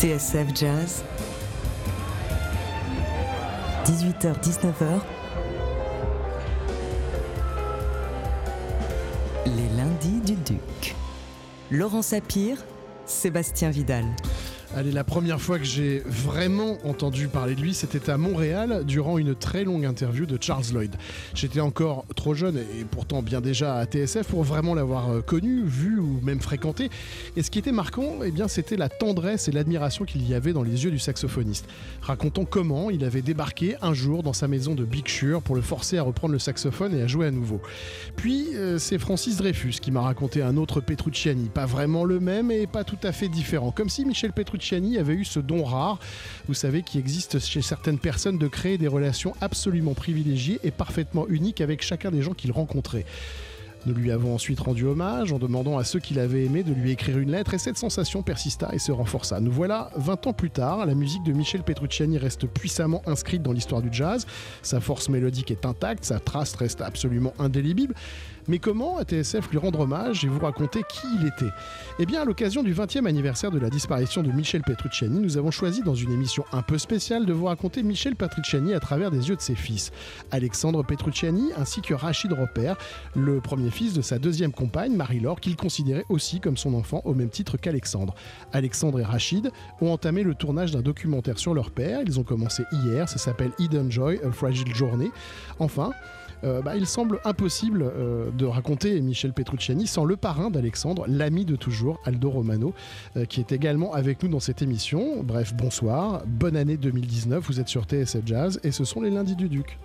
TSF Jazz, 18h-19h, les lundis du Duc. Laurent Sapir, Sébastien Vidal. Allez, la première fois que j'ai vraiment entendu parler de lui, c'était à Montréal durant une très longue interview de Charles Lloyd. J'étais encore trop jeune et pourtant bien déjà à TSF pour vraiment l'avoir euh, connu, vu ou même fréquenté. Et ce qui était marquant, eh bien, c'était la tendresse et l'admiration qu'il y avait dans les yeux du saxophoniste. Racontant comment il avait débarqué un jour dans sa maison de Big Sur pour le forcer à reprendre le saxophone et à jouer à nouveau. Puis euh, c'est Francis Dreyfus qui m'a raconté un autre Petrucciani, pas vraiment le même et pas tout à fait différent, comme si Michel Petrucciani Petrucciani avait eu ce don rare, vous savez, qui existe chez certaines personnes de créer des relations absolument privilégiées et parfaitement uniques avec chacun des gens qu'il rencontrait. Nous lui avons ensuite rendu hommage en demandant à ceux qui l'avaient aimé de lui écrire une lettre et cette sensation persista et se renforça. Nous voilà 20 ans plus tard, la musique de Michel Petrucciani reste puissamment inscrite dans l'histoire du jazz, sa force mélodique est intacte, sa trace reste absolument indélébile, mais comment à TSF lui rendre hommage et vous raconter qui il était? Eh bien, à l'occasion du 20e anniversaire de la disparition de Michel Petrucciani, nous avons choisi dans une émission un peu spéciale de vous raconter Michel Petrucciani à travers des yeux de ses fils, Alexandre Petrucciani ainsi que Rachid Roper, le premier fils de sa deuxième compagne, Marie-Laure, qu'il considérait aussi comme son enfant au même titre qu'Alexandre. Alexandre et Rachid ont entamé le tournage d'un documentaire sur leur père, ils ont commencé hier, ça s'appelle Hidden Joy, A Fragile Journey. Enfin, euh, bah, il semble impossible euh, de raconter Michel Petrucciani sans le parrain d'Alexandre, l'ami de toujours, Aldo Romano, euh, qui est également avec nous dans cette émission. Bref, bonsoir, bonne année 2019, vous êtes sur TSF Jazz et ce sont les lundis du Duc.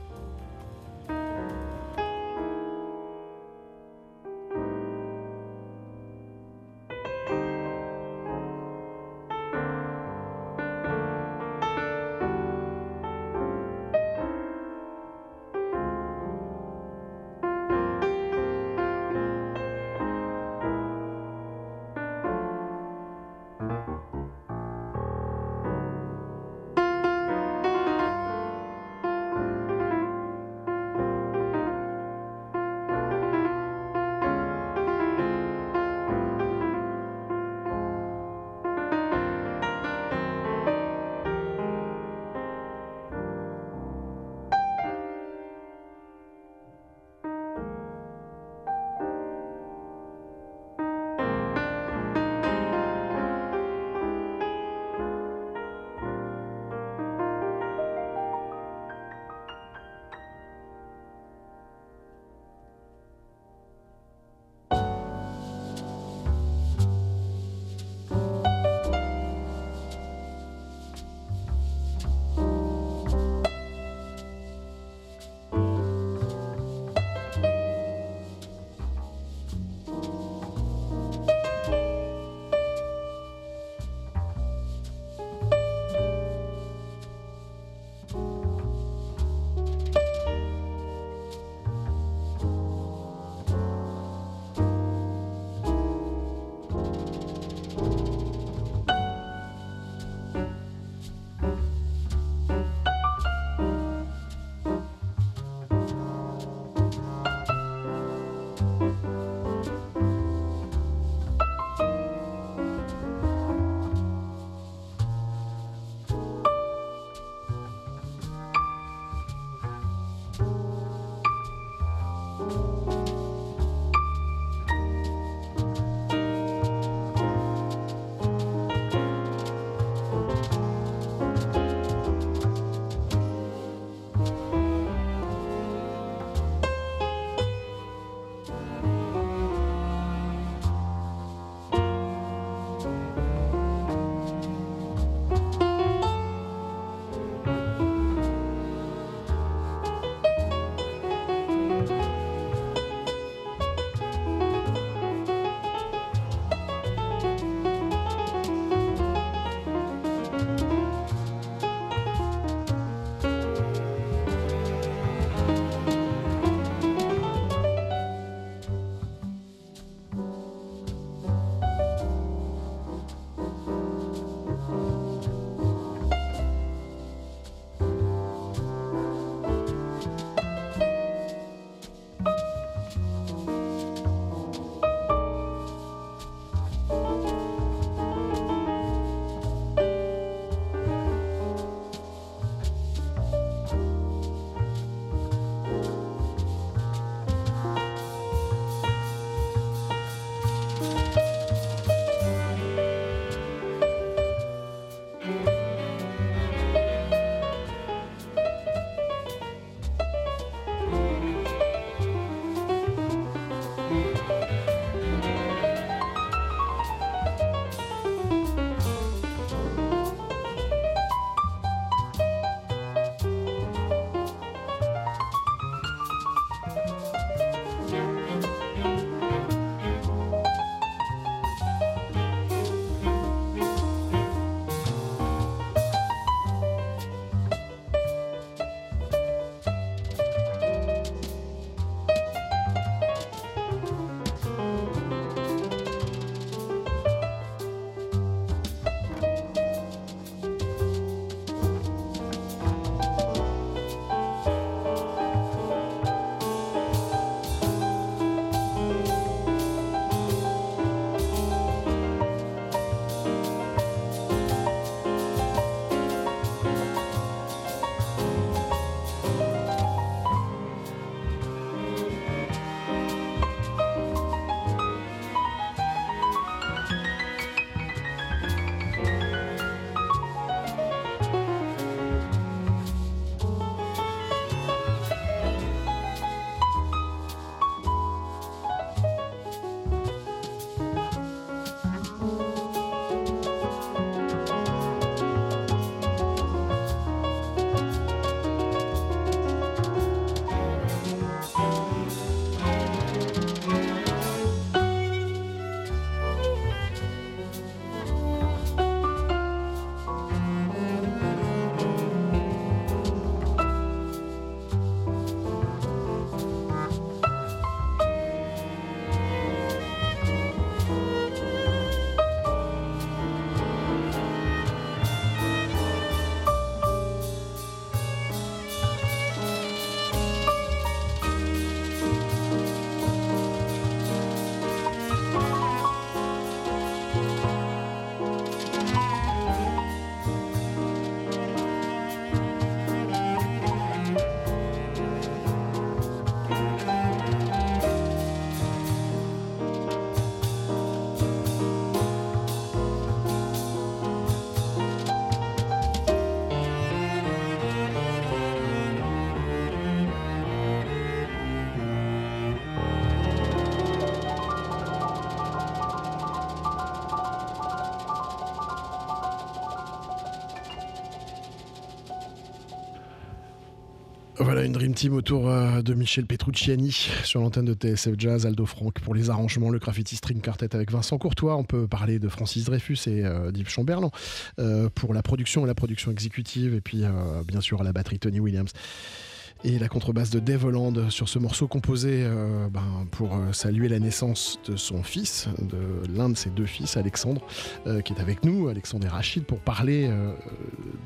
Une Dream Team autour euh, de Michel Petrucciani sur l'antenne de TSF Jazz, Aldo Franck pour les arrangements, le graffiti string quartet avec Vincent Courtois. On peut parler de Francis Dreyfus et euh, d'Yves Chamberlain euh, pour la production et la production exécutive, et puis bien sûr la batterie Tony Williams et la contrebasse de Dave sur ce morceau composé euh, ben, pour euh, saluer la naissance de son fils, de l'un de ses deux fils, Alexandre, euh, qui est avec nous, Alexandre et Rachid, pour parler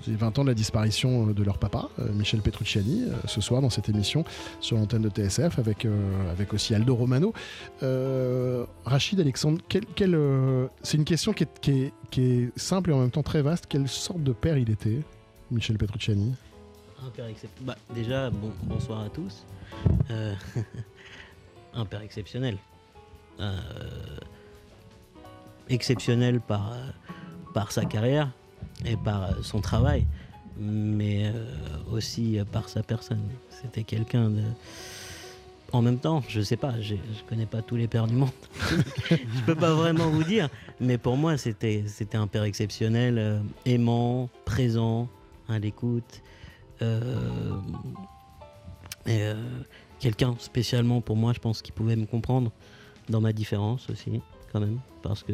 des 20 ans de la disparition de leur papa, Michel Petrucciani, ce soir dans cette émission sur l'antenne de TSF, avec, avec aussi Aldo Romano. Rachid, Alexandre, c'est une question qui est, qui, est, qui est simple et en même temps très vaste. Quelle sorte de père il était, Michel Petrucciani? Un père exceptionnel. Bah, déjà, bon, bonsoir à tous. Euh, un père exceptionnel. Euh, exceptionnel par, par sa carrière et par son travail, mais euh, aussi par sa personne. C'était quelqu'un de. En même temps, je sais pas, je, je connais pas tous les pères du monde. je peux pas vraiment vous dire, mais pour moi, c'était un père exceptionnel, aimant, présent, à l'écoute. Euh, et euh, quelqu'un spécialement pour moi, je pense, qui pouvait me comprendre dans ma différence aussi, quand même, parce que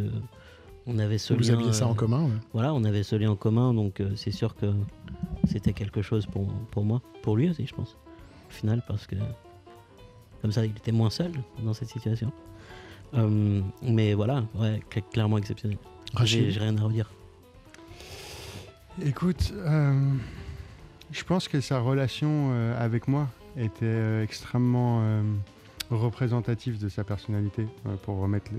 on avait ce Vous aviez ça en euh, commun Voilà, on avait ce lien en commun, donc c'est sûr que c'était quelque chose pour, pour moi, pour lui aussi, je pense, au final, parce que comme ça, il était moins seul dans cette situation. mais voilà, ouais, clairement exceptionnel. J'ai rien à redire. Écoute, je pense que sa relation euh, avec moi était euh, extrêmement euh, représentative de sa personnalité. pour remettre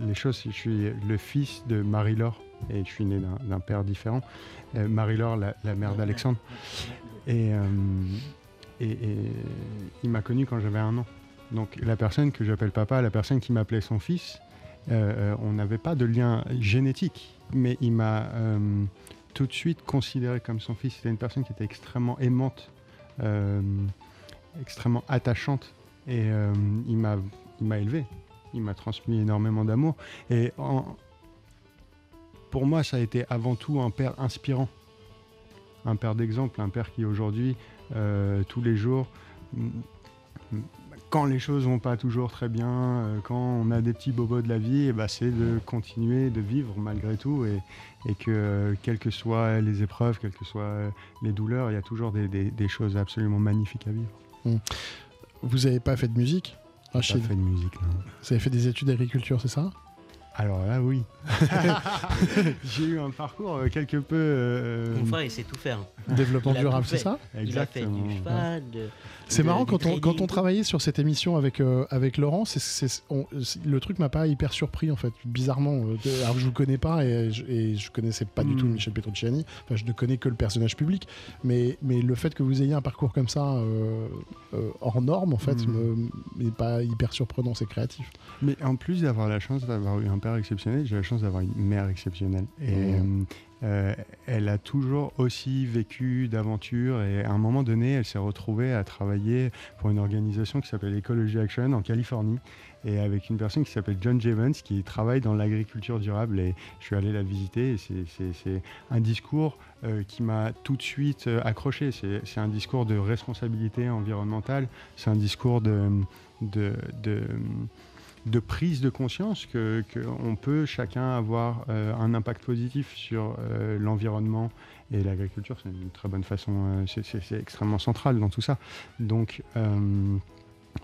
les choses, je suis le fils de Marie-Laure et je suis né d'un père différent. Marie-Laure, la, mère d'Alexandre. Et, et, il m'a connu quand j'avais un an. Donc la personne que j'appelle papa, la personne qui m'appelait son fils, on n'avait pas de lien génétique, mais il m'a tout de suite considéré comme son fils. C'était une personne qui était extrêmement aimante, euh, extrêmement attachante. Et euh, il m'a élevé. Il m'a transmis énormément d'amour. Et pour moi, ça a été avant tout un père inspirant. Un père d'exemple, un père qui aujourd'hui, euh, tous les jours, quand les choses vont pas toujours très bien, euh, quand on a des petits bobos de la vie, eh ben, c'est de continuer de vivre malgré tout et, que euh, quelles que soient les épreuves, quelles que soient les douleurs, il y a toujours des, choses absolument magnifiques à vivre. Mmh. Vous n'avez pas fait de musique Rachid Pas fait de musique, non. Vous avez fait des études d'agriculture, c'est ça? Alors là, oui. J'ai eu un parcours euh, quelque peu. Euh, Mon frère, il sait tout faire. Développement durable, c'est ça Exactement. Il a fait du cheval, c'est marrant quand on, quand on travaillait sur cette émission avec, euh, avec Laurent, le truc m'a pas hyper surpris en fait, bizarrement. alors je vous connais pas et, je, et je connaissais pas du tout hmm. Michel Petrucciani, enfin, je ne connais que le personnage public, mais, mais le fait que vous ayez un parcours comme ça hors norme en fait, hmm. n'est pas hyper surprenant, c'est créatif. Mais en plus d'avoir la chance d'avoir eu un père exceptionnel, j'ai la chance d'avoir une mère exceptionnelle. Et mmh. euh, elle a toujours aussi vécu d'aventures et à un moment donné, elle s'est retrouvée à travailler pour une organisation qui s'appelle Ecology Action en Californie et avec une personne qui s'appelle John Javens qui travaille dans l'agriculture durable et je suis allé la visiter et c'est un discours euh, qui m'a tout de suite euh, accroché. C'est un discours de responsabilité environnementale, c'est un discours de, de, de de prise de conscience que qu'on peut chacun avoir euh, un impact positif sur euh, l'environnement et l'agriculture. C'est une très bonne façon, euh, c'est extrêmement central dans tout ça. Donc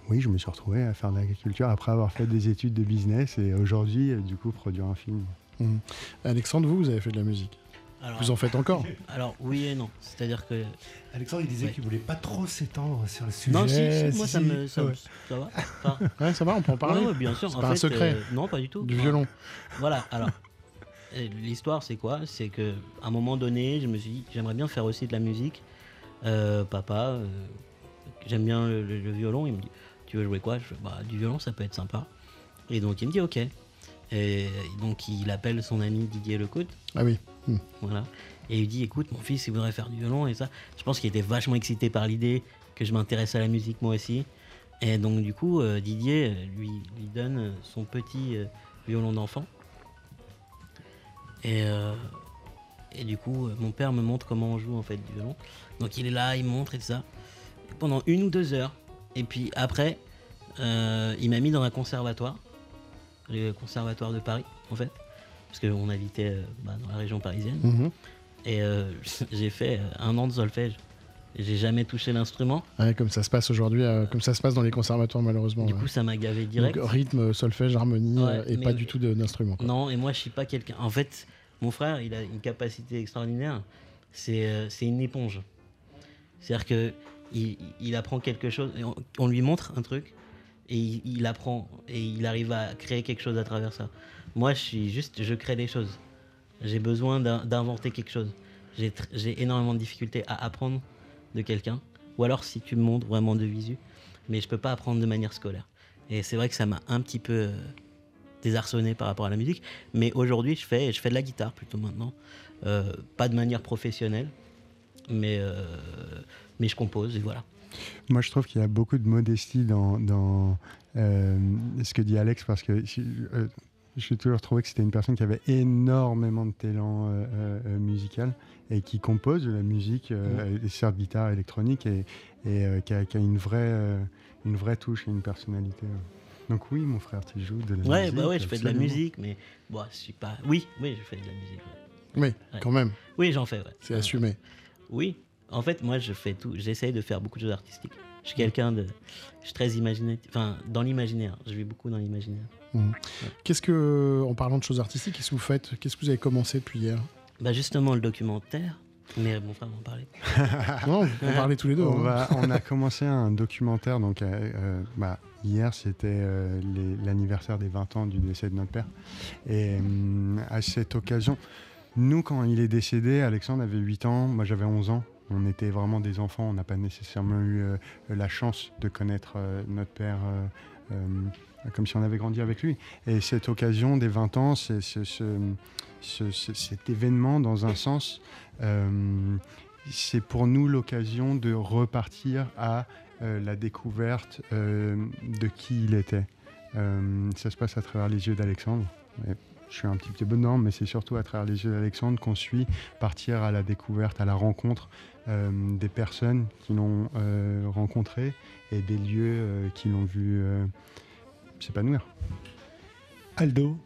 oui, je me suis retrouvé à faire de l'agriculture après avoir fait des études de business et aujourd'hui, du coup, produire un film. Mmh. Alexandre, vous, vous avez fait de la musique? Vous en faites encore Alors oui et non. C'est-à-dire que. Alexandre, il disait qu'il voulait pas trop s'étendre sur le sujet. Non, si, moi ça, me, ça, va. ouais, ça va, on peut en parler. bien sûr. C'est pas un secret. Euh, non, pas du tout. Du violon. Voilà. Alors, l'histoire, c'est quoi? C'est que à un moment donné, je me suis dit, j'aimerais bien faire aussi de la musique. Euh, papa, euh, j'aime bien le, violon. Il me dit, tu veux jouer quoi? Je, bah, Du violon, ça peut être sympa. Et donc il me dit, ok. Et donc il appelle son ami Didier Lecoute. Ah oui. Hmm. Voilà. Et il dit écoute, mon fils, il voudrait faire du violon et ça. Je pense qu'il était vachement excité par l'idée que je m'intéresse à la musique moi aussi. Et donc, du coup, euh, Didier euh, lui, donne son petit euh, violon d'enfant. Et, et du coup, mon père me montre comment on joue en fait du violon. Donc, il est là, il montre et tout ça. pendant une ou deux heures. Et puis après, euh, il m'a mis dans un conservatoire, le conservatoire de Paris, en fait, parce qu'on habitait euh, bah, dans la région parisienne. Mhm. Et euh, j'ai fait euh, un an de solfège. J'ai jamais touché l'instrument. Ouais, comme ça se passe aujourd'hui, euh, comme ça se passe dans les conservatoires malheureusement. Du ouais. coup, ça m'a gavé direct. Donc, rythme, solfège, harmonie, Ouais, et pas du tout d'instrument. Non, et moi, je suis pas quelqu'un. En fait, mon frère, il a une capacité extraordinaire. C'est euh, une éponge. C'est-à-dire que il, il apprend quelque chose, et on, on lui montre un truc, et il, il apprend, et il arrive à créer quelque chose à travers ça. Moi, je suis juste, je crée des choses. J'ai besoin d'in- d'inventer quelque chose. J'ai énormément de difficultés à apprendre de quelqu'un, ou alors si tu me montres vraiment de visu, mais je peux pas apprendre de manière scolaire. Et c'est vrai que ça m'a un petit peu euh, désarçonné par rapport à la musique. Mais aujourd'hui, je fais, de la guitare plutôt maintenant. Euh, pas de manière professionnelle, mais, euh, mais je compose et voilà. Moi, je trouve qu'il y a beaucoup de modestie dans, ce que dit Alex, parce que je- j'ai toujours trouvé que c'était une personne qui avait énormément de talent euh, euh, euh, musical et qui compose de la musique, et certes guitare électronique, et, et, qui, a, qui a une, vraie, une vraie touche et une personnalité. ouais. Donc oui, mon frère, tu joues de la Ouais, musique. bah ouais, je fais de la musique, mais bon, je suis pas. Oui, oui, je fais de la musique. ouais. Oui, Ouais. quand même, Oui, j'en fais. Ouais. c'est assumé. Oui, en fait, moi, je fais tout. J'essaye de faire beaucoup de choses artistiques. Je suis quelqu'un de. Je suis très imaginatif. Enfin, dans l'imaginaire. Je vis beaucoup dans l'imaginaire. Qu'est-ce que, en parlant de choses artistiques, qu'est-ce que vous faites Qu'est-ce que vous avez commencé depuis hier? Bah, justement, le documentaire. Mais mon frère m'en parlait. Non, on parlait tous les deux. On, hein. va- on a commencé un documentaire, donc euh, euh, bah, hier c'était euh, l'anniversaire des 20 ans du décès de notre père. Et hum, à cette occasion, nous quand il est décédé, Alexandre avait 8 ans, moi j'avais 11 ans. On était vraiment des enfants, on n'a pas nécessairement eu euh, la chance de connaître euh, notre père euh, comme si on avait grandi avec lui. Et cette occasion des 20 ans, cet événement dans un sens, c'est pour nous l'occasion de repartir à la découverte de qui il était. Ça se passe à travers les yeux d'Alexandre. Je suis un petit peu dedans, mais c'est surtout à travers les yeux d'Alexandre qu'on suit partir à la découverte, à la rencontre des personnes qui l'ont euh, rencontré et des lieux euh, qui l'ont vu euh, s'épanouir. Aldo,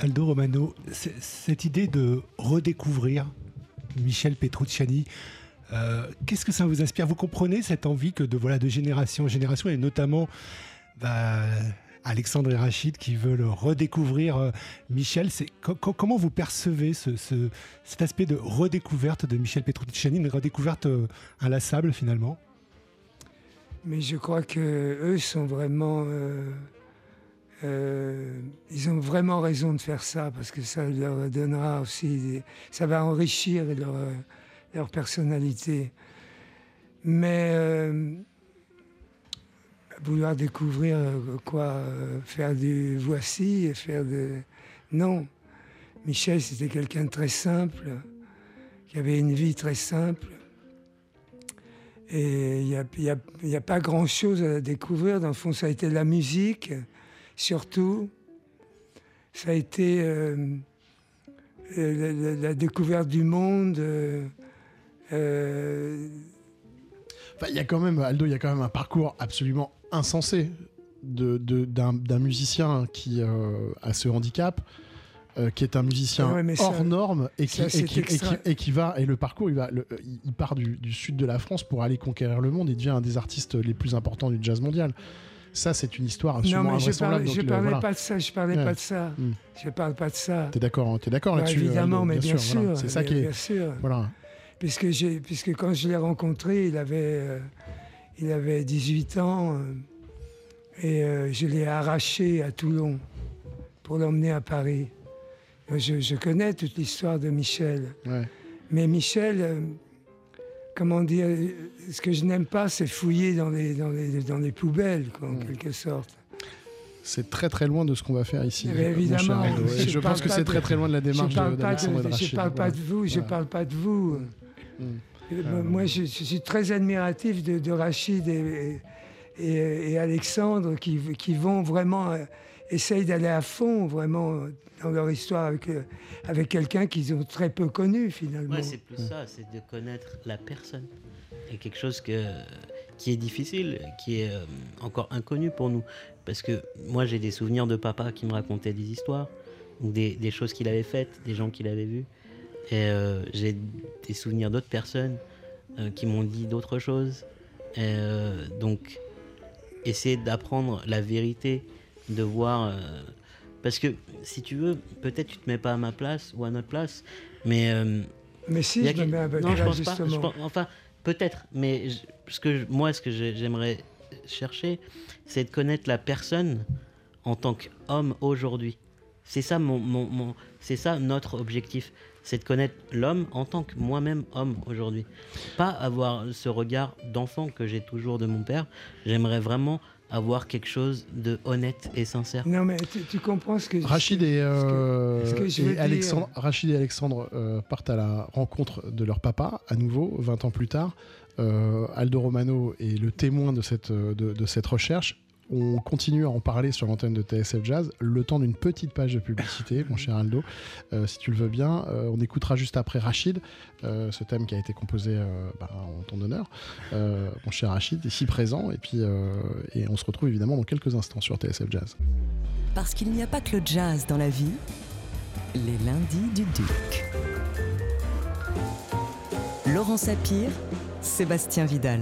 Aldo Romano, cette idée de redécouvrir Michel Petrucciani, euh, qu'est-ce que ça vous inspire? Vous comprenez cette envie que de, voilà, de génération en génération, et notamment bah, Alexandre et Rachid qui veulent redécouvrir euh, Michel. C'est, co- co- comment vous percevez ce, ce- cet aspect de redécouverte de Michel Petrucciani, une redécouverte euh, inlassable finalement? Mais je crois que eux sont vraiment. euh, euh, ils ont vraiment raison de faire ça parce que ça leur donnera aussi. ça va enrichir leur, euh, personnalité. Mais euh, vouloir découvrir euh, quoi euh, Faire du voici et faire de. Non. Michel, c'était quelqu'un de très simple, qui avait une vie très simple. Et il n'y a, y a- y a pas grand-chose à découvrir. Dans le fond, ça a été la musique, surtout. Ça a été euh, la, découverte du monde. euh, il y a quand même, Aldo, il y a quand même un parcours absolument insensé de- de- d'un musicien qui euh, a ce handicap, euh, qui est un musicien ouais, hors norme et qui, et qui- et qui- extra- et qui va et le parcours, il va, le- il- part du, du sud de la France pour aller conquérir le monde et devient un des artistes les plus importants du jazz mondial. Ça, c'est une histoire non, absolument mais je parlais, je le- parlais voilà. pas de ça. Je parlais Ouais. pas de ça. Hmm. Je parle pas de ça. T'es d'accord, t'es d'accord Bah, là-dessus évidemment, mais bien, sûr. voilà. C'est ça qui est, bien sûr. voilà. puisque, j'ai, puisque quand je l'ai rencontré, il avait, euh, il avait 18 ans euh, et euh, je l'ai arraché à Toulon pour l'emmener à Paris. Moi, Je, je connais toute l'histoire de Michel. Ouais. Mais Michel, euh, comment dire, euh, ce que je n'aime pas, c'est fouiller dans les, dans les, dans les poubelles, quoi, en quelque sorte. C'est très très loin de ce qu'on va faire ici. Mais évidemment, je pense que c'est très très loin de la Je démarche parle de- pas, de je parle pas de vous, je Ouais. parle pas de vous. Mm. Euh, moi- Moi, je, je suis très admiratif de, de Rachid et, et- et Alexandre qui, qui vont vraiment, euh, essayent d'aller à fond vraiment dans leur histoire avec, euh, avec quelqu'un qu'ils ont très peu connu finalement. Ouais, c'est plus ça, c'est de connaître la personne. Et quelque chose que qui est difficile, qui est euh, encore inconnu pour nous. Parce que moi, j'ai des souvenirs de papa qui me racontait des histoires, ou des, des choses qu'il avait faites, des gens qu'il avait vus. Et euh, j'ai des souvenirs d'autres personnes euh, qui m'ont dit d'autres choses. Et, euh, donc, essayer d'apprendre la vérité, de voir. parce que si tu veux, peut-être tu te mets pas à ma place ou à notre place, mais. Mais si, a je me mets peu non, je pas. justement. Je pense- enfin, peut-être, mais je- ce que je- moi, ce que j'ai- j'aimerais chercher, c'est de connaître la personne en tant qu'homme aujourd'hui. C'est ça mon, mon, mon- c'est ça notre objectif, c'est de connaître l'homme en tant que moi-même homme aujourd'hui. Pas avoir ce regard d'enfant que j'ai toujours de mon père. J'aimerais vraiment avoir quelque chose de honnête et sincère. Non, mais tu, tu comprends ce que je Rachid et, euh, ce que Alexandre, Rachid et Alexandre euh, partent à la rencontre de leur papa, à nouveau, 20 ans plus tard. Euh, Aldo Romano est le témoin de cette, euh, de, de cette recherche. On continue à en parler sur l'antenne de TSF Jazz, le temps d'une petite page de publicité, mon cher Aldo, euh, si tu le veux bien. Euh, on écoutera juste après Rachid, euh, ce thème qui a été composé euh, bah, en ton honneur, euh, mon cher Rachid, ici présent. Et puis, euh, et on se retrouve évidemment dans quelques instants sur TSF Jazz. Parce qu'il n'y a pas que le jazz dans la vie, les lundis du Duc. Laurent Sapir, Sébastien Vidal.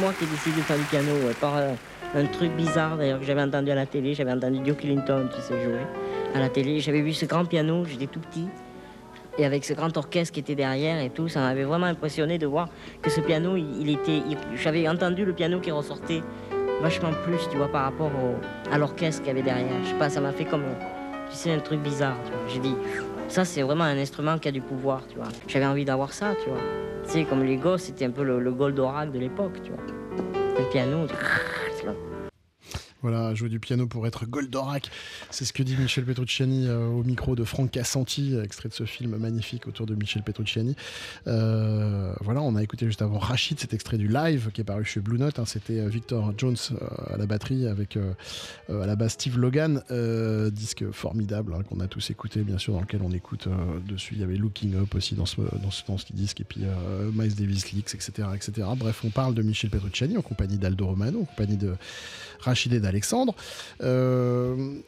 Moi qui ai décidé de faire du piano, par euh, un truc bizarre d'ailleurs que j'avais entendu à la télé. J'avais entendu Duke Ellington qui se jouait à la télé. J'avais vu ce grand piano, j'étais tout petit. Et avec ce grand orchestre qui était derrière et tout, ça m'avait vraiment impressionné de voir que ce piano, il, était. J'avais entendu le piano qui ressortait vachement plus, tu vois, par rapport à l'orchestre qu'il y avait derrière. Je sais pas, ça m'a fait comme, tu sais, un truc bizarre, tu vois. J'ai dit, ça c'est vraiment un instrument qui a du pouvoir, tu vois. J'avais envie d'avoir ça, tu vois. Tu sais, comme les gosses, c'était un peu le, le Goldorak de l'époque, tu vois. Le piano, tu. Voilà, jouer du piano pour être Goldorak. C'est ce que dit Michel Petrucciani euh, au micro de Franck Cassanti, extrait de ce film magnifique autour de Michel Petrucciani. Euh, voilà, on a écouté juste avant Rachid, cet extrait du live qui est paru chez Blue Note. hein. C'était euh, Victor Jones à la batterie avec à la base Steve Logan, disque formidable hein, qu'on a tous écouté, bien sûr, dans lequel on écoute dessus. Il y avait Looking Up aussi dans ce, dans ce, dans ce disque, et puis Miles Davis Leaks, etc., etc. Bref, on parle de Michel Petrucciani en compagnie d'Aldo Romano, en compagnie de Rachid et d'Alexandre. Euh,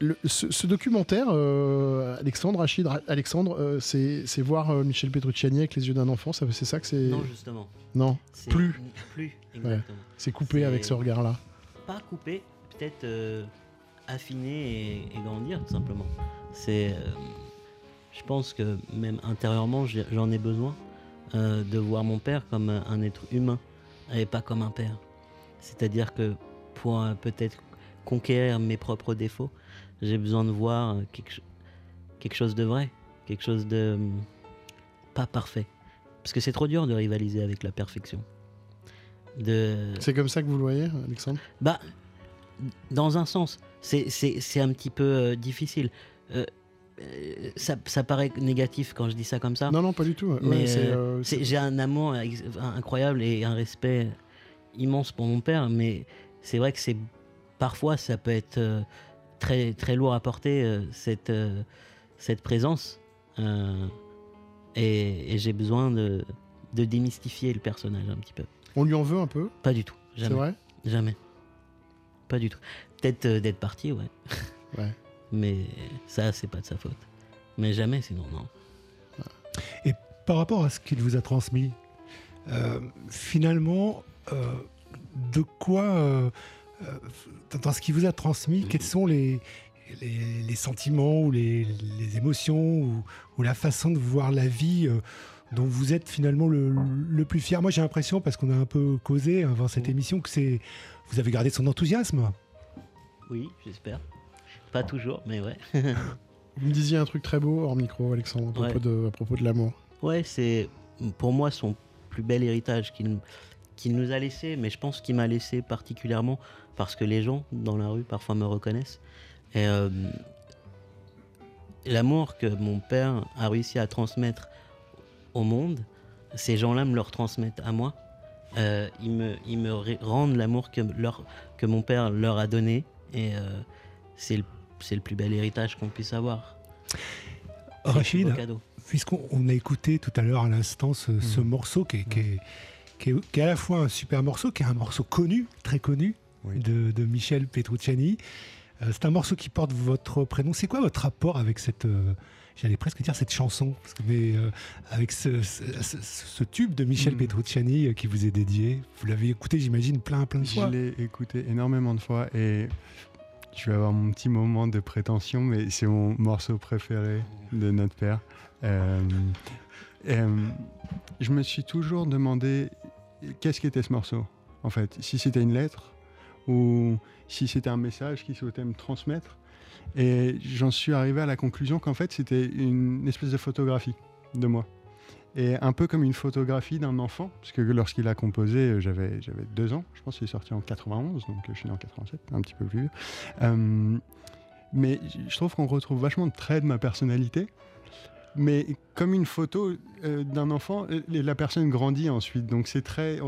le- ce, ce documentaire, euh, Alexandre, Rachid, Ra- Alexandre, euh, c'est voir euh, Michel Petrucciani avec les yeux d'un enfant, c'est ça que c'est? Non, justement. Non, plus. Plus, exactement. c'est coupé avec ce regard-là. Pas couper, peut-être affiner et, et grandir, tout simplement. C'est. je pense que même intérieurement, j'en ai besoin de voir mon père comme un être humain et pas comme un père. C'est-à-dire que pour euh, peut-être conquérir mes propres défauts, j'ai besoin de voir euh, quelque, quelque chose de vrai, quelque chose de hum, pas parfait. Parce que c'est trop dur de rivaliser avec la perfection. De... C'est comme ça que vous le voyez, Alexandre? Bah, dans un sens, c'est- un petit peu euh, difficile. Euh, ça, ça paraît négatif quand je dis ça comme ça. Non, non, pas du tout. Ouais, Mais euh, j'ai un amour incroyable et un respect immense pour mon père, mais c'est vrai que c'est parfois ça peut être euh, très très lourd à porter euh, cette euh, cette présence euh, et, et j'ai besoin de de démystifier le personnage un petit peu. On lui en veut un peu, Pas du tout, c'est jamais, vrai? Jamais, pas du tout. Peut-être euh, d'être parti, ouais. Ouais. Mais ça c'est pas de sa faute. Mais jamais sinon non. Par rapport à ce qu'il vous a transmis, euh, finalement, euh, de quoi, euh, euh, dans- ce qu'il vous a transmis, quels sont les, les, les sentiments ou les, les émotions ou, ou la façon de voir la vie euh, dont vous êtes finalement le, le plus fier? Moi, j'ai l'impression, parce qu'on a un peu causé avant cette émission, que c'est vous avez gardé son enthousiasme. Oui, j'espère. Pas toujours, mais ouais. Vous me disiez un truc très beau hors micro, Alexandre, à propos Ouais. de, à propos de l'amour. Ouais, c'est pour moi son plus bel héritage qu'il qu'il nous a laissé, mais je pense qu'il m'a laissé particulièrement parce que les gens dans la rue parfois me reconnaissent. Et euh, l'amour que mon père a réussi à transmettre au monde, ces gens-là me le retransmettent à moi. Euh, ils me, ils me rendent l'amour que, leur, que mon père leur a donné. Et euh, c'est le, le plus bel héritage qu'on puisse avoir. Rachid, puisqu'on on a écouté tout à l'heure à l'instant ce, ce morceau qui est, qui, est, qui est- qui est à la fois un super morceau, qui est un morceau connu, très connu, Oui. de, de Michel Petrucciani. Euh, c'est un morceau qui porte votre prénom. C'est quoi votre rapport avec cette, euh, j'allais presque dire cette chanson, parce que, mais euh, avec ce, ce- ce- ce tube de Michel Mm. Petrucciani qui vous est dédié Vous l'avez écouté, j'imagine, plein, plein de Je fois. l'ai écouté énormément de fois et je vais avoir mon petit moment de prétention, mais c'est mon morceau préféré de notre père. Euh, euh, je me suis toujours demandé qu'est-ce qu'était ce morceau, en fait. Si c'était une lettre ou si c'était un message qu'il souhaitait me transmettre. Et j'en suis arrivé à la conclusion qu'en fait, c'était une espèce de photographie de moi. Et un peu comme une photographie d'un enfant, parce que lorsqu'il a composé, euh, j'avais, deux ans, je pense qu'il est sorti en 91, donc euh, je suis né en 87, un petit peu plus vieux. Euh, mais je trouve qu'on retrouve vachement de traits de ma personnalité, mais comme une photo euh, d'un enfant, euh, la personne grandit ensuite, donc c'est,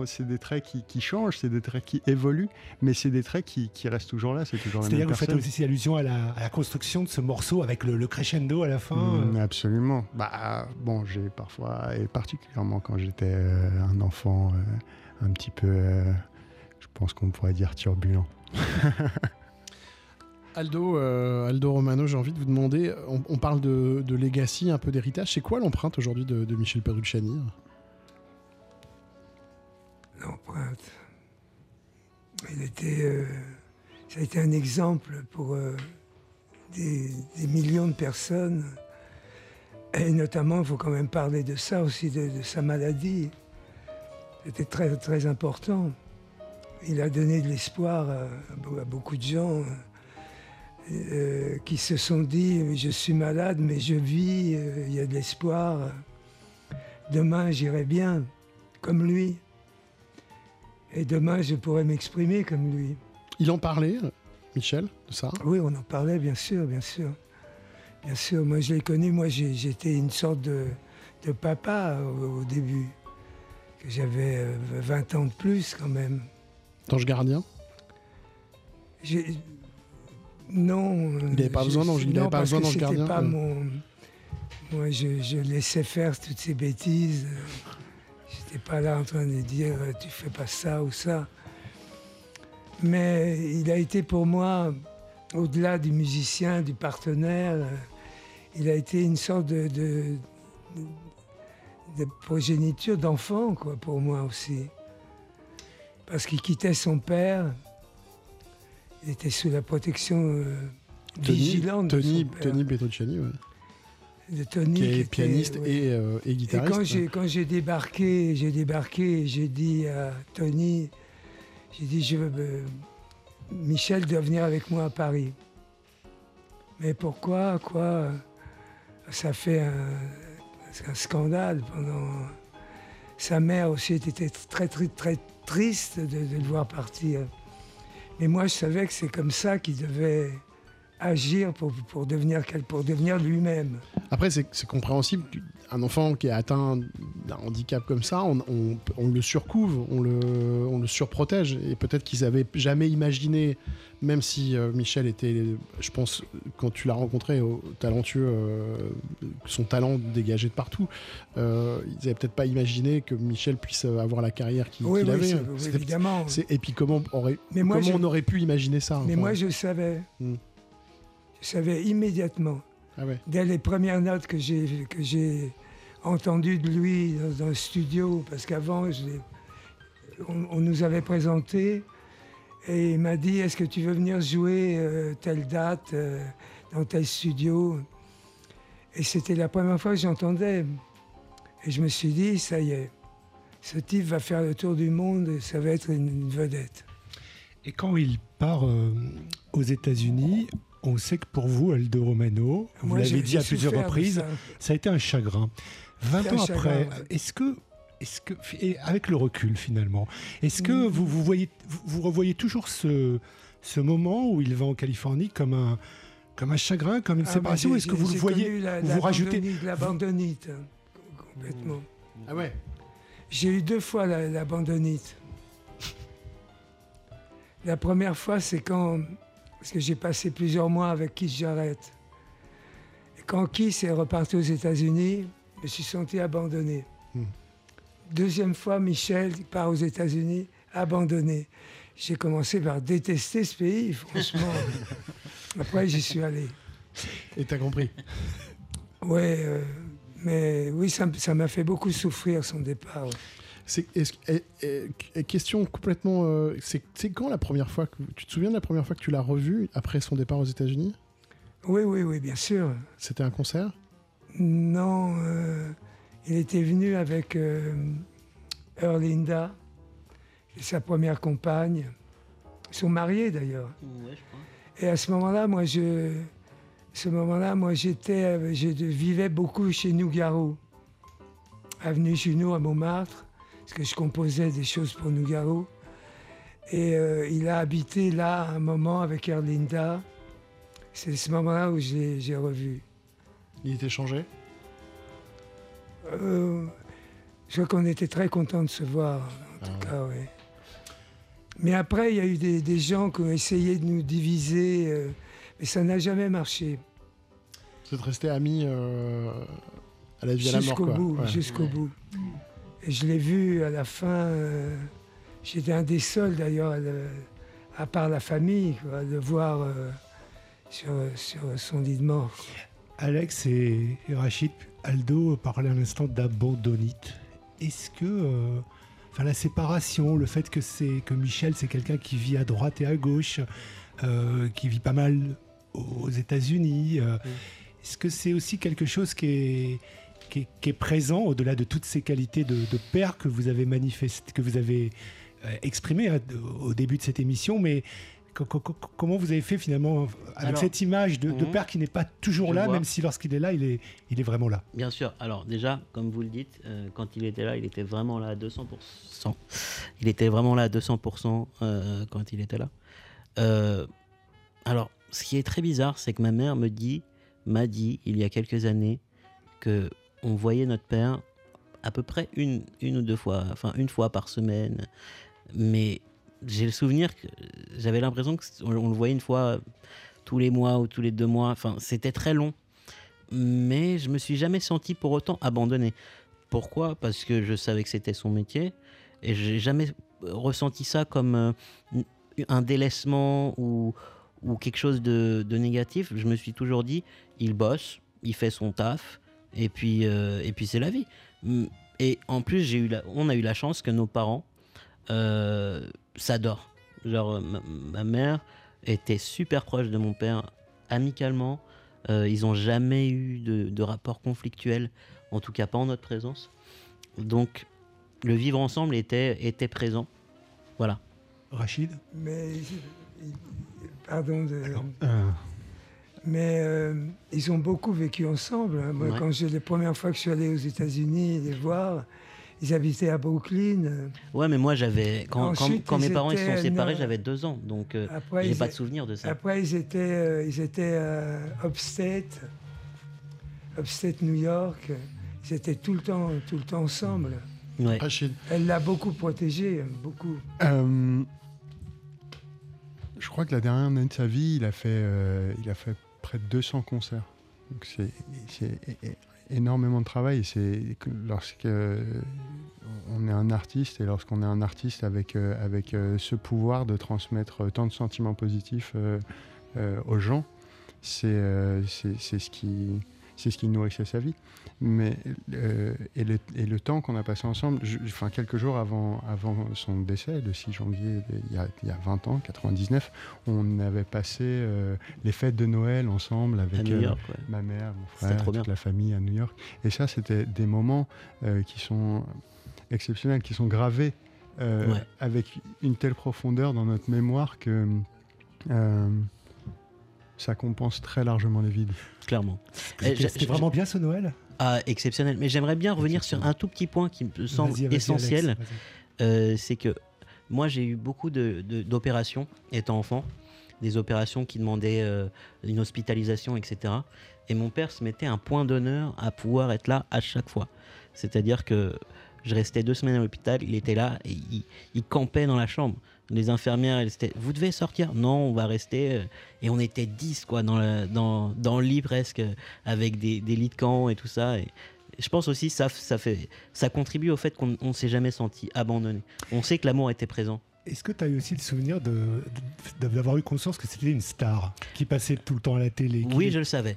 c'est des traits qui, qui changent, c'est des traits qui évoluent, mais c'est des traits qui, qui restent toujours là, c'est toujours la C'est-à-dire même que vous faites personne. aussi allusion à la, à la construction de ce morceau avec le, le crescendo à la fin. Mm, euh. absolument. Bah, bon, j'ai parfois, et particulièrement quand j'étais euh, un enfant euh, un petit peu, euh, je pense qu'on pourrait dire turbulent. Aldo, euh, Aldo Romano, j'ai envie de vous demander, on, parle de, de un peu d'héritage. C'est quoi l'empreinte aujourd'hui de, Michel Petrucciani L'empreinte. Il euh, ça a été un exemple pour euh, des, millions de personnes. Et notamment, il faut quand même parler de ça aussi, de, sa maladie. C'était très, très important. Il a donné de l'espoir à beaucoup de gens euh, qui se sont dit Je suis malade, mais je vis, euh, il y a de l'espoir. Demain, j'irai bien, comme lui. Et demain, je pourrais m'exprimer comme lui. Il en parlait, Michel, de ça? Oui, on en parlait, bien sûr, bien sûr. Bien sûr, moi je l'ai connu, moi j'étais une sorte de, de papa au, au début. Que J'avais euh, 20 ans de plus quand même. D'ange gardien? Non. Il avait pas besoin d'ange- il pas besoin d'ange gardien, Pas ouais. mon... Moi, je, je laissais faire toutes ces bêtises. J'étais pas là en train de dire euh, tu fais pas ça ou ça. Mais il a été pour moi, au-delà du musicien, du partenaire, euh, il a été une sorte de, de, de progéniture d'enfant, quoi, pour moi aussi. Parce qu'il quittait son père, était sous la protection euh, Tony, vigilante de Tony, père, Tony Petrucciani, ouais, de Tony, qui est était- pianiste ouais. et, euh, et Et guitariste. quand j'ai quand j'ai débarqué, j'ai débarqué, et j'ai dit à Tony, j'ai dit je veux euh, Michel doit venir avec moi à Paris. Mais pourquoi quoi? Ça fait un, un scandale pendant. Sa mère aussi était très très très triste de, de le voir partir. Mais moi je savais que c'est comme ça qu'il devait agir pour, pour devenir pour devenir lui-même. Après, c'est compréhensible qu'un enfant qui est atteint d'un handicap comme ça, on, on- on le surcouvre, on le, on le surprotège. Et peut-être qu'ils n'avaient jamais imaginé, même si euh, Michel était, je pense, quand tu l'as rencontré, talentueux, euh, son talent dégagé de partout, euh, ils n'avaient peut-être pas imaginé que Michel puisse avoir la carrière qu'il Oui, oui, avait. oui, évidemment. Et puis comment, aurait, Mais moi, comment je- on aurait pu imaginer ça Mais enfin, moi, je savais. Hmm. Je savais immédiatement. ah ouais. Dès les premières notes que j'ai que j'ai entendues de lui dans, dans le studio, parce qu'avant, on, on nous avait présenté et il m'a dit Est-ce que tu veux venir jouer euh, telle date euh, dans tel studio? Et c'était la première fois que j'entendais. Et je me suis dit Ça y est, ce type va faire le tour du monde et ça va être une- une vedette. Et quand il part euh, aux États-Unis, on sait que pour vous, Aldo Romano, vous l'avez dit à plusieurs reprises, ça. ça a été un chagrin. 20 C'était un ans après, ouais. est-ce que, est-ce que, et avec le recul finalement, est-ce que Mm. vous, vous voyez, vous, vous revoyez toujours ce, ce moment où il va en Californie comme un, comme un chagrin, comme une Ah, séparation, ou est-ce que vous le voyez, la- vous la rajoutez, bandonite- La bandonite, hein, complètement. Ah ouais. J'ai eu deux fois la, la bandonite. La première fois, c'est quand. Parce que j'ai passé plusieurs mois avec Keith Jarrett. Et quand Keith est reparti aux États-Unis, je me suis senti abandonné. Hmm. Deuxième fois, Michel part aux États-Unis, abandonné. J'ai commencé par détester ce pays, franchement. Après, j'y suis allé. Et t'as compris? Ouais, euh, mais oui, ça m'a fait beaucoup souffrir son départ. C'est question complètement. euh, c'est quand la première fois que tu te souviens de la première fois que tu l'as revu après son départ aux États-Unis? Oui, oui, oui, bien sûr. C'était un concert? Non, euh, il était venu avec euh, Erlinda, sa première compagne. Ils sont mariés d'ailleurs. Ouais, je crois. Et à ce moment-là, moi, je, ce moment-là, moi, j'étais, je vivais beaucoup chez Nougaro, avenue Junot à Montmartre, parce que je composais des choses pour Nougaro. Et euh, il a habité là un moment avec Erlinda. C'est ce moment-là où j'ai revu. Il était changé Euh, je crois qu'on était très contents de se voir, en tout Ah ouais. cas, oui. Mais après, il y a eu des, des gens qui ont essayé de nous diviser, euh, mais ça n'a jamais marché. Vous êtes restés amis euh, à la vie à la mort Jusqu'au bout, Ouais. jusqu'au Ouais. bout. Et je l'ai vu à la fin. euh, J'étais un des seuls d'ailleurs, à, part la famille, quoi, à le voir euh, sur, sur son lit de mort. Alex et, et Rachid, Aldo parlait un instant d'abandonite. Est-ce que, euh, enfin la séparation, le fait que c'est que Michel c'est quelqu'un qui vit à droite et à gauche, euh, qui vit pas mal aux États-Unis. euh, Est-ce que c'est aussi quelque chose qui est qui est, qui est présent au-delà de toutes ces qualités de, de père que vous avez manifesté, que vous avez euh, exprimé de- au début de cette émission, mais co- co- co- comment vous avez fait finalement avec Alors, cette image de, de mhm. père qui n'est pas toujours là, vois. même si lorsqu'il est là, il est, il est vraiment là? Bien sûr. Alors déjà, comme vous le dites, euh, quand il était là, il était vraiment là à 200%. Il était vraiment là à 200% euh, quand il était là. Euh, alors, ce qui est très bizarre, c'est que ma mère me dit, m'a dit il y a quelques années que on voyait notre père à peu près une, une ou deux fois, enfin une fois par semaine. Mais j'ai le souvenir que j'avais l'impression qu'on on le voyait une fois tous les mois ou tous les deux mois. Enfin, c'était très long mais je me suis jamais senti pour autant abandonné. Pourquoi? Parce que je savais que c'était son métier et j'ai jamais ressenti ça comme euh, un délaissement ou, ou quelque chose de, de négatif. Je me suis toujours dit, il bosse, il fait son taf et puis, euh, et puis c'est la vie. Mm, Et en plus, j'ai eu la- on a eu la chance que nos parents euh, s'adorent. Genre, ma, ma mère était super proche de mon père amicalement. Euh, ils n'ont jamais eu de, de rapport conflictuel, en tout cas pas en notre présence. Donc, le vivre ensemble était, était présent. Voilà. Rachid? Mais, pardon, de- Euh, mais euh, ils ont beaucoup vécu ensemble. hein. Moi, Ouais. quand j'ai les premières fois que je suis allé aux États-Unis les voir, ils habitaient à Brooklyn. Ouais, mais moi, j'avais. Quand, quand- Ensuite, quand mes parents ils se sont séparés, euh, j'avais deux ans. Donc, euh, Après, j'ai pas de souvenir de ça. après, ils étaient, euh, ils étaient euh, upstate, upstate New York. Ils étaient tout le temps, tout le temps ensemble. Ouais. Elle l'a beaucoup protégé, beaucoup. Euh, je crois que la dernière année de sa vie, il a fait, euh, il a fait près de 200 concerts. Donc c'est énormément de travail. C'est que lorsque euh, on est un artiste et lorsqu'on est un artiste avec, euh, avec euh, ce pouvoir de transmettre tant de sentiments positifs aux gens, c'est ce qui c'est ce qui nourrissait sa vie. Mais euh, et, le, et le temps qu'on a passé ensemble, je- enfin quelques jours avant, avant son décès, le 6 janvier, il y a, il y a 20 ans, 99, on avait passé euh, les fêtes de Noël ensemble avec euh, York, ouais. ma mère, mon frère, toute bien. la famille à New York. Et ça, c'était des moments qui sont exceptionnels, qui sont gravés euh, Ouais. avec une telle profondeur dans notre mémoire que euh, ça compense très largement les vides. Clairement. C'était Eh, c'était vraiment bien ce Noël? Ah, exceptionnel. Mais j'aimerais bien revenir sur un tout petit point qui me semble Vas-y, vas-y, essentiel. Euh, c'est que moi j'ai eu beaucoup de- de- d'opérations étant enfant, des opérations qui demandaient euh, une hospitalisation, etc. Et mon père se mettait un point d'honneur à pouvoir être là à chaque fois. C'est-à-dire que je restais deux semaines à l'hôpital, il était là et il, il campait dans la chambre. Les infirmières, elles étaient, vous devez sortir. Non, on va rester. euh, Et on était 10 quoi, dans, le, dans, dans le lit presque, euh, avec des, des lits de camp et tout ça. Et je pense aussi ça, ça, fait, ça contribue au fait qu'on ne s'est jamais senti abandonné. On sait que l'amour était présent. Est-ce que tu as eu aussi le souvenir de- de- d'avoir eu conscience que c'était une star qui passait tout le temps à la télé qui- Oui, je le savais.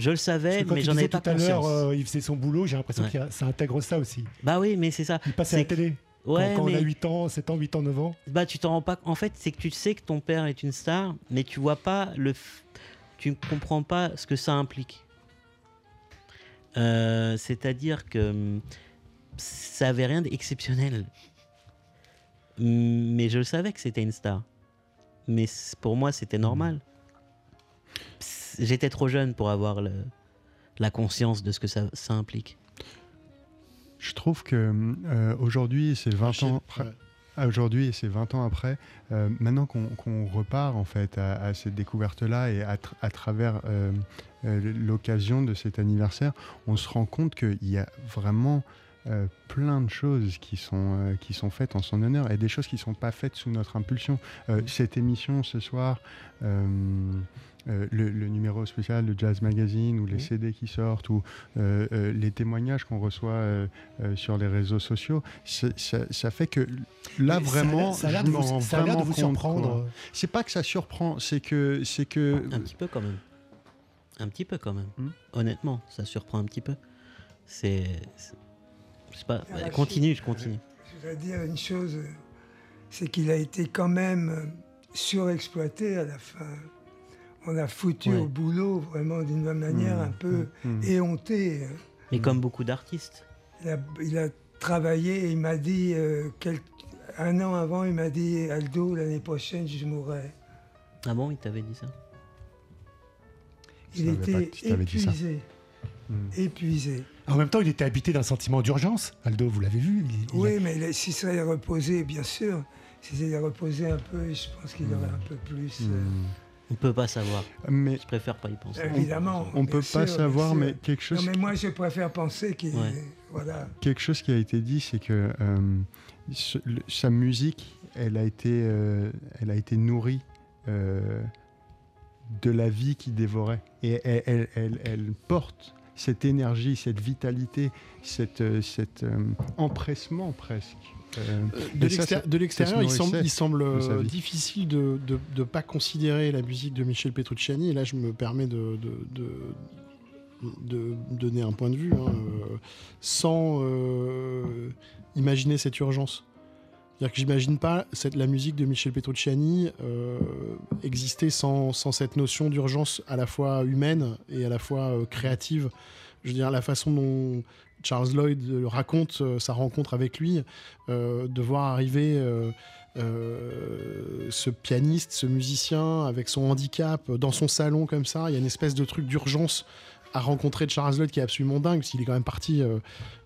Je le savais, quand mais j'en avais pas tout à l'heure, conscience. euh, il faisait son boulot, j'ai l'impression Ouais. que ça intègre ça aussi. Bah oui, mais c'est ça. Il passait à la télé. Quand- Ouais, quand, on a mais 8 ans, 7 ans, 8 ans, 9 ans. bah tu t'en rends pas. En fait, c'est que tu sais que ton père est une star, mais tu vois pas le. f- Tu ne comprends pas ce que ça implique. Euh, C'est-à-dire que hum, ça avait rien d'exceptionnel. Hum, Mais je le savais que c'était une star. Mais pour moi, c'était normal. J'étais trop jeune pour avoir le- la conscience de ce que ça, ça implique. Je trouve que euh, aujourd'hui, c'est 20 Rachid, ans. Aujourd'hui, et c'est 20 ans après, euh, maintenant qu'on qu'on repart en fait à, à cette découverte-là et à, tra- à travers euh, euh, l'occasion de cet anniversaire, on se rend compte qu'il y a vraiment euh, plein de choses qui sont, euh, qui sont faites en son honneur et des choses qui ne sont pas faites sous notre impulsion. Euh, cette émission ce soir, euh, le, le numéro spécial de Jazz Magazine ou les. CD qui sortent ou euh, euh, les témoignages qu'on reçoit euh, euh, sur les réseaux sociaux, ça, ça fait que là Mais vraiment, ça a l'air je de m'en rends vous, ça a l'air de vraiment vous compte, surprendre. quoi. C'est pas que ça surprend, c'est que c'est que Un petit peu quand même. Un petit peu quand même. Hmm. Honnêtement, ça surprend un petit peu. C'est. c'est- Je sais pas. Ah, continue, je continue. Je voudrais dire une chose, c'est qu'il a été quand même surexploité à la fin. On a foutu Ouais. au boulot vraiment d'une manière Mmh, un peu mmh. éhontée. Mais comme beaucoup d'artistes. Il a, il a travaillé et il m'a dit, euh, quel- un an avant, il m'a dit Aldo, l'année prochaine, je mourrai. Ah bon, il t'avait dit ça? Il était épuisé. Mm. Épuisé. En même temps, il était habité d'un sentiment d'urgence. Aldo, vous l'avez vu. il- il a- Oui, mais il- si ça est reposé, bien sûr, si ça est reposé un peu, je pense qu'il aurait un peu plus. euh. On peut pas savoir. Mais Je préfère pas y penser. Évidemment. on bien peut sûr, pas savoir, mais quelque chose, Non, mais moi, je préfère penser qu'il. Ouais. Voilà. quelque chose qui a été dit, c'est que euh, ce- le- sa musique, elle a été, euh, elle a été nourrie euh, de la vie qui dévorait. Et elle, elle- elle- elle porte cette énergie, cette vitalité, cette, euh, cet euh, empressement presque. Euh, De l'extérieur, il se semble, il euh, difficile de ne pas considérer la musique de Michel Petrucciani. Et là, je me permets de, de, de- de donner un point de vue, hein, euh, sans euh, imaginer cette urgence. C'est-à-dire que j'imagine pas cette, la musique de Michel Petrucciani euh, exister sans, sans cette notion d'urgence à la fois humaine et à la fois euh, créative. Je veux dire, la façon dont Charles Lloyd raconte euh, sa rencontre avec lui, euh, de voir arriver euh, ce pianiste, ce musicien avec son handicap dans son salon comme ça, il y a une espèce de truc d'urgence à rencontrer Charles Lloyd qui est absolument dingue, qu'il est quand même parti euh,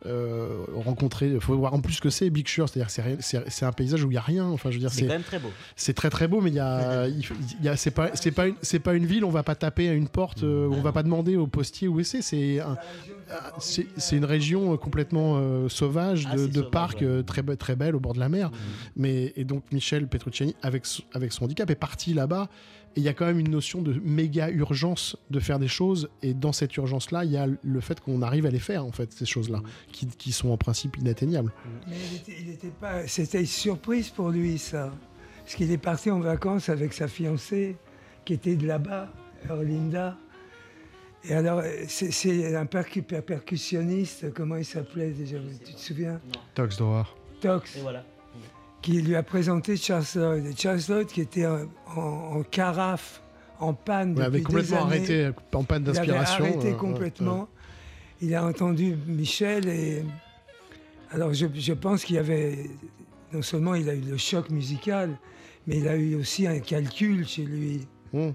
euh, rencontrer. Il faut voir en plus ce que c'est Big Sur, c'est-à-dire c'est un paysage où il n'y a rien. Enfin, je veux dire, C'est quand même très beau. c'est très très beau, mais il y a, il, il y a c'est pas, c'est pas une, c'est pas une ville. On va pas taper à une porte, euh, on va pas demander au postier où c'est. C'est un- ah, c'est une région euh, complètement sauvage Ah, de, c'est de parcs ouais. très très belles au bord de la mer. Mhm. Mais et donc Michel Petrucciani avec son handicap est parti là-bas. Et il y a quand même une notion de méga urgence de faire des choses. Et dans cette urgence-là, il y a le fait qu'on arrive à les faire en fait ces choses-là, qui, qui sont en principe inatteignables. Mais il était, il était pas. C'était une surprise pour lui, ça. Parce qu'il est parti en vacances avec sa fiancée, qui était de là-bas, Erlinda. Et alors, c'est- un percu- per- percussionniste, comment il s'appelait déjà Tu te souviens? Tox Droit. Tox, Et voilà. Qui lui a présenté Charles Lloyd. Et Charles Lloyd, qui était en, en- en carafe, en panne. Il avait depuis complètement des années. arrêté en panne Il avait d'inspiration. arrêté euh, ouais, complètement. Il a entendu Michel et alors je, je pense qu'il y avait non seulement il a eu le choc musical, mais il a eu aussi un calcul chez lui. ouais.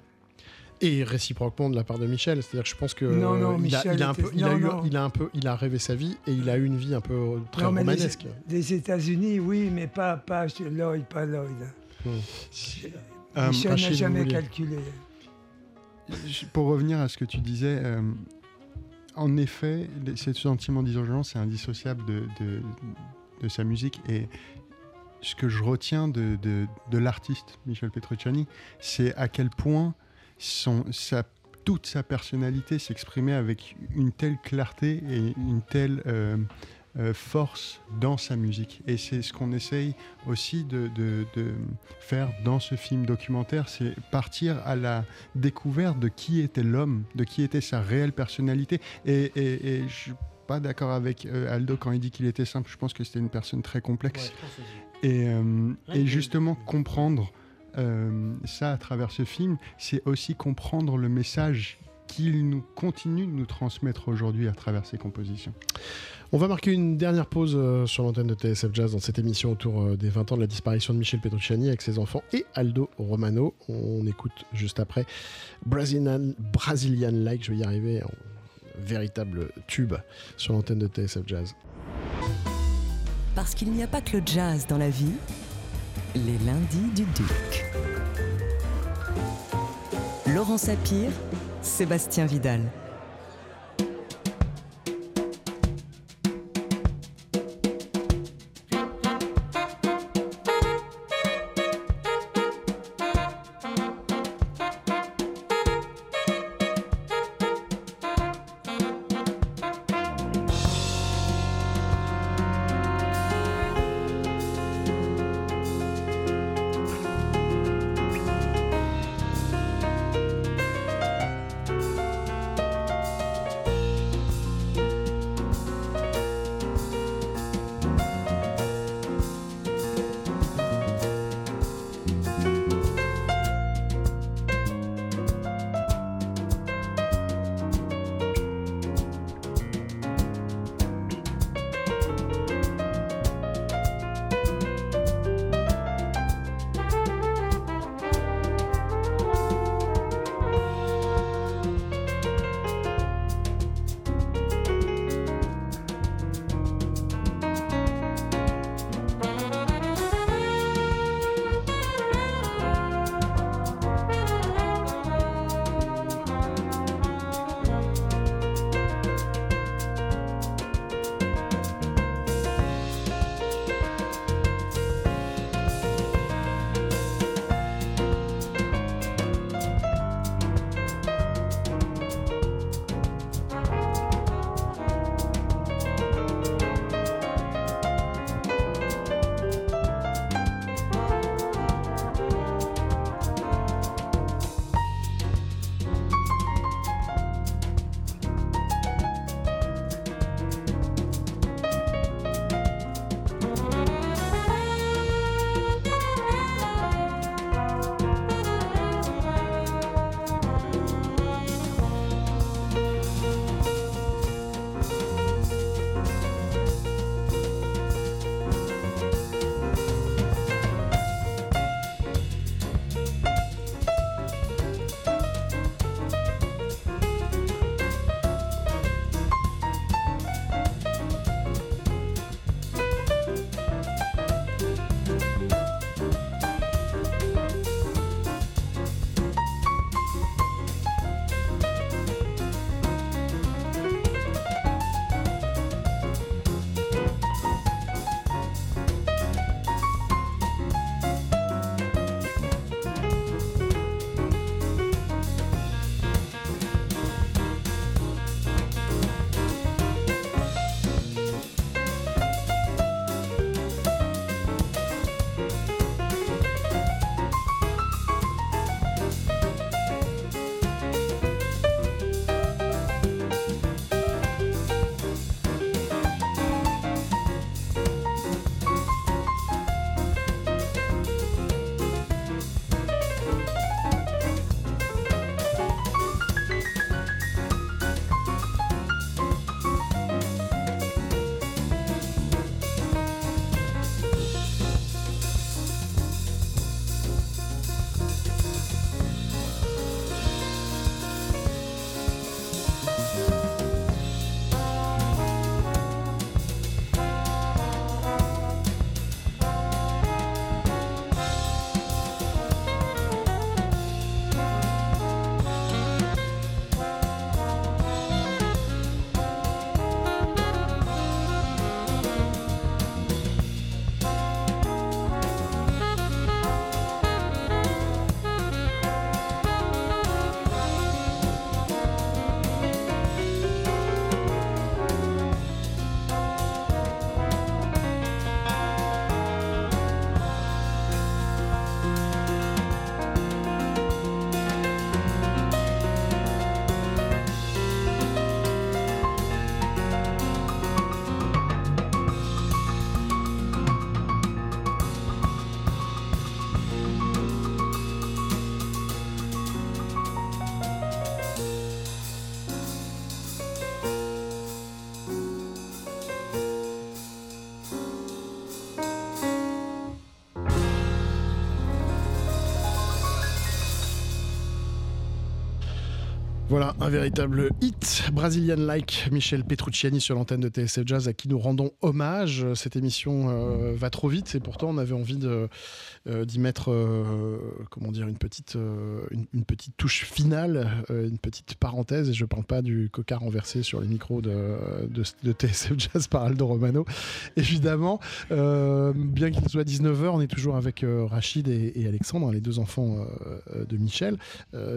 Et réciproquement de la part de Michel, c'est-à-dire que je pense que Non, non, il, a, Michel il a un peu, il a non, eu, non. il a un peu, il a rêvé sa vie et il a eu une vie un peu très Non, les- romanesque. Des États-Unis, oui, mais pas pas Lloyd, pas Lloyd. Euh, Michel n'a jamais calculé. Pour revenir à ce que tu disais, euh, en effet, les- ce sentiment d'urgence est indissociable de, de, de sa musique. Et ce que je retiens de, de, de l'artiste Michel Petrucciani, c'est à quel point son, sa, toute sa personnalité s'exprimait avec une telle clarté et une telle euh, euh, force dans sa musique. Et c'est ce qu'on essaye aussi de, de- de faire dans ce film documentaire, c'est partir à la découverte de qui était l'homme, de qui était sa réelle personnalité. Et, et, et je suis pas d'accord avec euh, Aldo quand il dit qu'il était simple. Je pense que c'était une personne très complexe. Et, et justement, comprendre euh, ça à travers ce film, c'est aussi comprendre le message qu'il nous continue de nous transmettre aujourd'hui à travers ses compositions. On va marquer une dernière pause euh, sur l'antenne de TSF Jazz dans cette émission autour euh, des 20 ans de la disparition de Michel Petrucciani avec ses enfants et Aldo Romano. On écoute juste après Brazilian, Brazilian Like, je vais y arriver, en véritable tube sur l'antenne de TSF Jazz. Parce qu'il n'y a pas que le jazz dans la vie, les lundis du Duc. Laurent Sapir, Sébastien Vidal. Voilà, un véritable hit Brazilian Like, Michel Petrucciani sur l'antenne de TSF Jazz à qui nous rendons hommage. Cette émission euh, va trop vite et pourtant on avait envie euh, d'y mettre euh, comment dire, une, petite, une, petite touche finale, une petite parenthèse. Et je ne parle pas du coca renversé sur les micros de, de, TSF Jazz par Aldo Romano. Évidemment, bien qu'il soit 19h, on est toujours avec Rachid et, Alexandre, les deux enfants de Michel,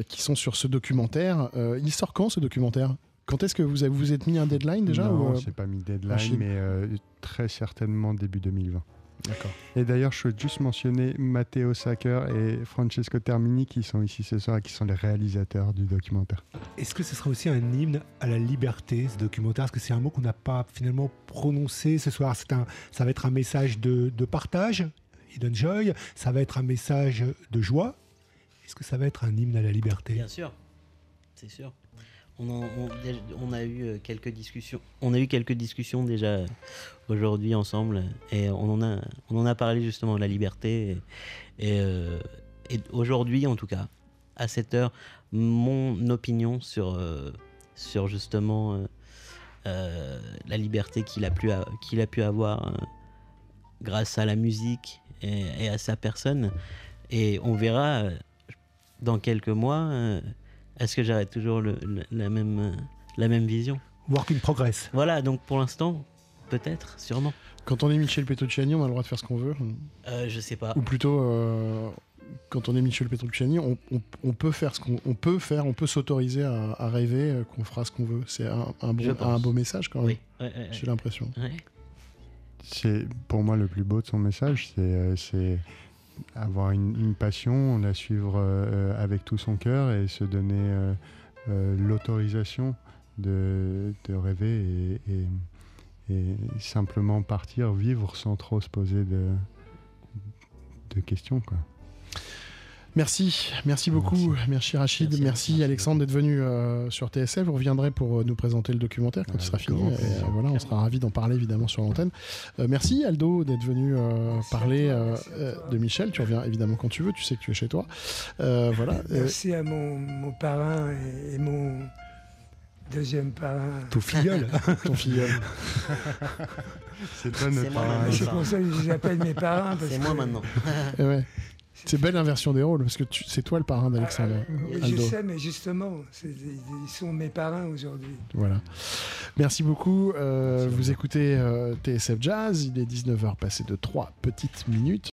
qui sont sur ce documentaire. Il sort quand ce documentaire? Quand est-ce que vous avez, vous êtes mis un deadline déjà Non, ou, euh, c'est pas mis deadline, mais euh, très certainement début 2020. D'accord. Et d'ailleurs, je souhaite juste mentionner Matteo Sacker et Francesco Termini qui sont ici ce soir et qui sont les réalisateurs du documentaire. Est-ce que ce sera aussi un hymne à la liberté, ce documentaire? Parce que c'est un mot qu'on n'a pas finalement prononcé ce soir? C'est un, ça va être un message de, de partage, Hidden Joy. Ça va être un message de joie? Est-ce que ça va être un hymne à la liberté? Bien sûr, c'est sûr. On, a eu euh, quelques discussions. On a eu quelques discussions déjà euh, aujourd'hui ensemble et on en a, on en a parlé justement de la liberté et, euh, aujourd'hui en tout cas à cette heure mon opinion sur sur justement la liberté qu'il a pu qu'il a pu avoir grâce à la musique et, à sa personne et on verra dans quelques mois est-ce que j'arrête toujours le- le- la, même, euh, la même vision? Work in progress. Voilà, donc pour l'instant, peut-être, sûrement. Quand on est Michel Petrucciani, on a le droit de faire ce qu'on veut. Euh, je sais pas. Ou plutôt, euh, quand on est Michel Petrucciani, on, on- on peut faire ce qu'on on peut faire, on peut s'autoriser à, à rêver euh, qu'on fera ce qu'on veut. C'est un, un bon, beau message quand même. Oui, ouais, ouais, ouais. J'ai l'impression. Ouais. C'est pour moi le plus beau de son message, c'est euh, c'est avoir une, passion, la suivre euh, avec tout son cœur et se donner euh, euh, l'autorisation de, rêver et simplement partir, vivre sans trop se poser de, de questions. Quoi. Merci, merci beaucoup, merci, Rachid, merci, Merci, merci Alexandre d'être venu euh, sur TSF. Vous reviendrez pour euh, nous présenter le documentaire quand il sera Avec fini. Et, euh, voilà, on sera ravis d'en parler évidemment sur l'antenne. Euh, merci Aldo d'être venu euh, parler toi, euh, euh, de Michel. Tu reviens évidemment quand tu veux. Tu sais que tu es chez toi. Euh, voilà. Euh, Merci à mon, mon parrain et, et mon deuxième parrain. Tout filleul. ton filleul. C'est toi notre parrain. C'est pour ça que je les appelle mes parrains. C'est moi que- maintenant. Eh ouais. C'est belle inversion des rôles parce que c'est toi le parrain d'Alexandre. Oui, je Aldo. sais, mais justement, ils sont mes parrains aujourd'hui. Voilà. Merci beaucoup. Euh, vous écoutez euh, TSF Jazz. Il est 19h passé de 3 petites minutes.